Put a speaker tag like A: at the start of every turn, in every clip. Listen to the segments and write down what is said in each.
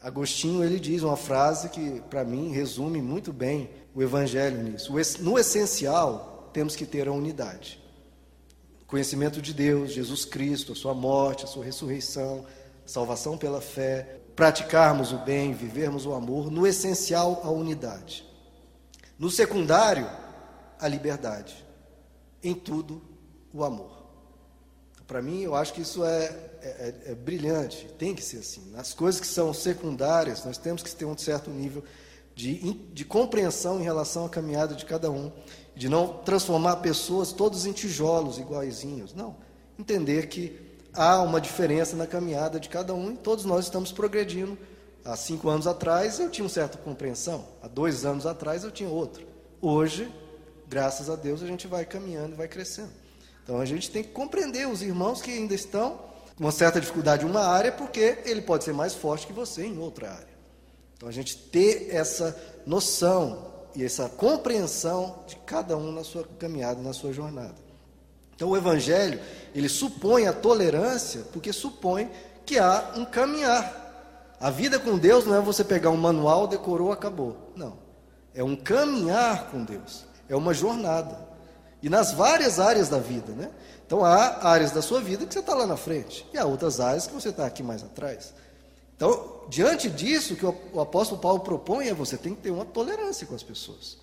A: Agostinho ele diz uma frase que para mim resume muito bem o evangelho nisso. No essencial, temos que ter a unidade. Conhecimento de Deus, Jesus Cristo, a sua morte, a sua ressurreição, salvação pela fé, praticarmos o bem, vivermos o amor, no essencial a unidade. No secundário, a liberdade. Em tudo, o amor. Para mim, eu acho que isso é, é, é, brilhante, tem que ser assim. Nas coisas que são secundárias, nós temos que ter um certo nível de, de compreensão em relação à caminhada de cada um, de não transformar pessoas todos em tijolos iguaizinhos. Não. Entender que há uma diferença na caminhada de cada um e todos nós estamos progredindo. Há cinco anos atrás eu tinha uma certa compreensão, há dois anos atrás eu tinha outra. Hoje, graças a Deus, a gente vai caminhando e vai crescendo. Então a gente tem que compreender os irmãos que ainda estão com uma certa dificuldade em uma área, porque ele pode ser mais forte que você em outra área. Então a gente ter essa noção e essa compreensão de cada um na sua caminhada, na sua jornada. Então o evangelho, ele supõe a tolerância, porque supõe que há um caminhar. A vida com Deus não é você pegar um manual, decorou, acabou. Não. É um caminhar com Deus. É uma jornada. E nas várias áreas da vida, né? Então há áreas da sua vida que você está lá na frente, e há outras áreas que você está aqui mais atrás. Então, diante disso, o que o apóstolo Paulo propõe é você tem que ter uma tolerância com as pessoas.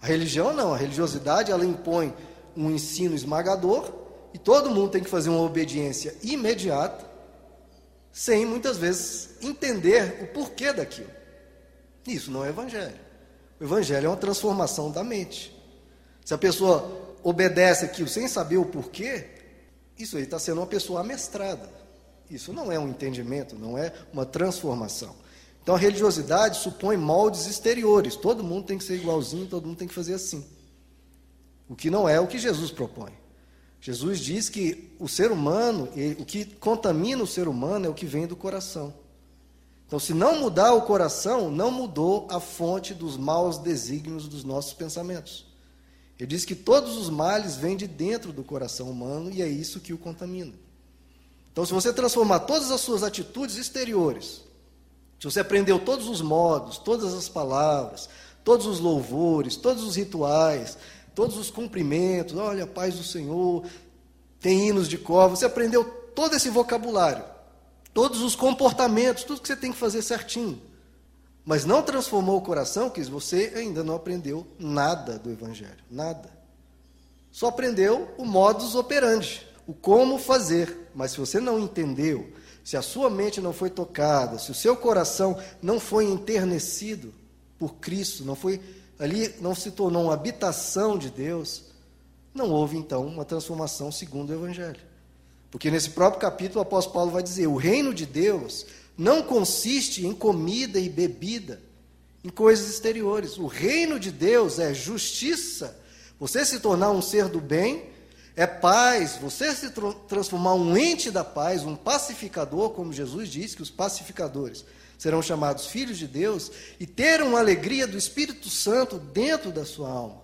A: A religião não, a religiosidade ela impõe um ensino esmagador e todo mundo tem que fazer uma obediência imediata, sem muitas vezes entender o porquê daquilo. Isso não é evangelho. O evangelho é uma transformação da mente. Se a pessoa obedece aquilo sem saber o porquê, isso aí está sendo uma pessoa amestrada. Isso não é um entendimento, não é uma transformação. Então a religiosidade supõe moldes exteriores. Todo mundo tem que ser igualzinho, todo mundo tem que fazer assim. O que não é o que Jesus propõe. Jesus diz que o ser humano, o que contamina o ser humano é o que vem do coração. Então, se não mudar o coração, não mudou a fonte dos maus desígnios dos nossos pensamentos. Ele diz que todos os males vêm de dentro do coração humano e é isso que o contamina. Então, se você transformar todas as suas atitudes exteriores, se você aprendeu todos os modos, todas as palavras, todos os louvores, todos os rituais, todos os cumprimentos, olha, paz do Senhor, tem hinos de cor, você aprendeu todo esse vocabulário, todos os comportamentos, tudo que você tem que fazer certinho mas não transformou o coração, que você ainda não aprendeu nada do Evangelho, nada. Só aprendeu o modus operandi, o como fazer. Mas se você não entendeu, se a sua mente não foi tocada, se o seu coração não foi enternecido por Cristo, não foi ali, não se tornou uma habitação de Deus, não houve então uma transformação segundo o Evangelho. Porque nesse próprio capítulo o apóstolo Paulo vai dizer: o reino de Deus não consiste em comida e bebida, em coisas exteriores. O reino de Deus é justiça, você se tornar um ser do bem, é paz, você se transformar um ente da paz, um pacificador, como Jesus disse que os pacificadores serão chamados filhos de Deus, e ter uma alegria do Espírito Santo dentro da sua alma,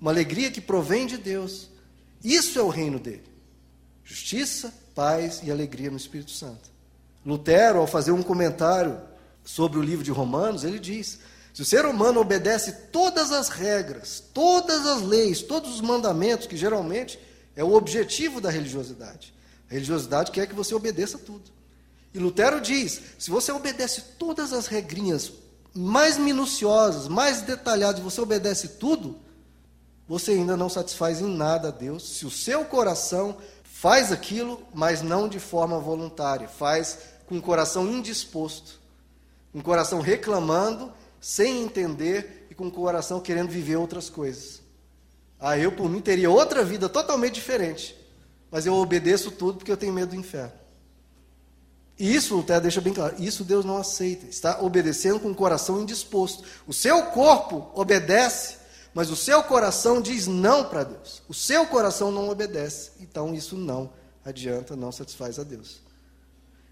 A: uma alegria que provém de Deus. Isso é o reino dele: justiça, paz e alegria no Espírito Santo. Lutero, ao fazer um comentário sobre o livro de Romanos, ele diz: se o ser humano obedece todas as regras, todas as leis, todos os mandamentos, que geralmente é o objetivo da religiosidade. A religiosidade quer que você obedeça tudo. E Lutero diz: se você obedece todas as regrinhas mais minuciosas, mais detalhadas, você obedece tudo, você ainda não satisfaz em nada a Deus se o seu coração faz aquilo, mas não de forma voluntária, faz com o coração indisposto, com o coração reclamando, sem entender e com o coração querendo viver outras coisas. Ah, eu por mim teria outra vida totalmente diferente, mas eu obedeço tudo porque eu tenho medo do inferno. E isso, Lutero deixa bem claro, isso Deus não aceita. Está obedecendo com o coração indisposto. O seu corpo obedece, mas o seu coração diz não para Deus. O seu coração não obedece. Então isso não adianta, não satisfaz a Deus.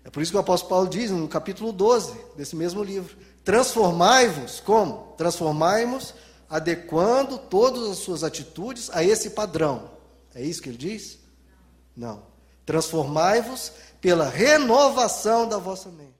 A: É por isso que o apóstolo Paulo diz no capítulo 12 desse mesmo livro: transformai-vos, como? Transformai-vos adequando todas as suas atitudes a esse padrão. É isso que ele diz? Não. Transformai-vos pela renovação da vossa mente.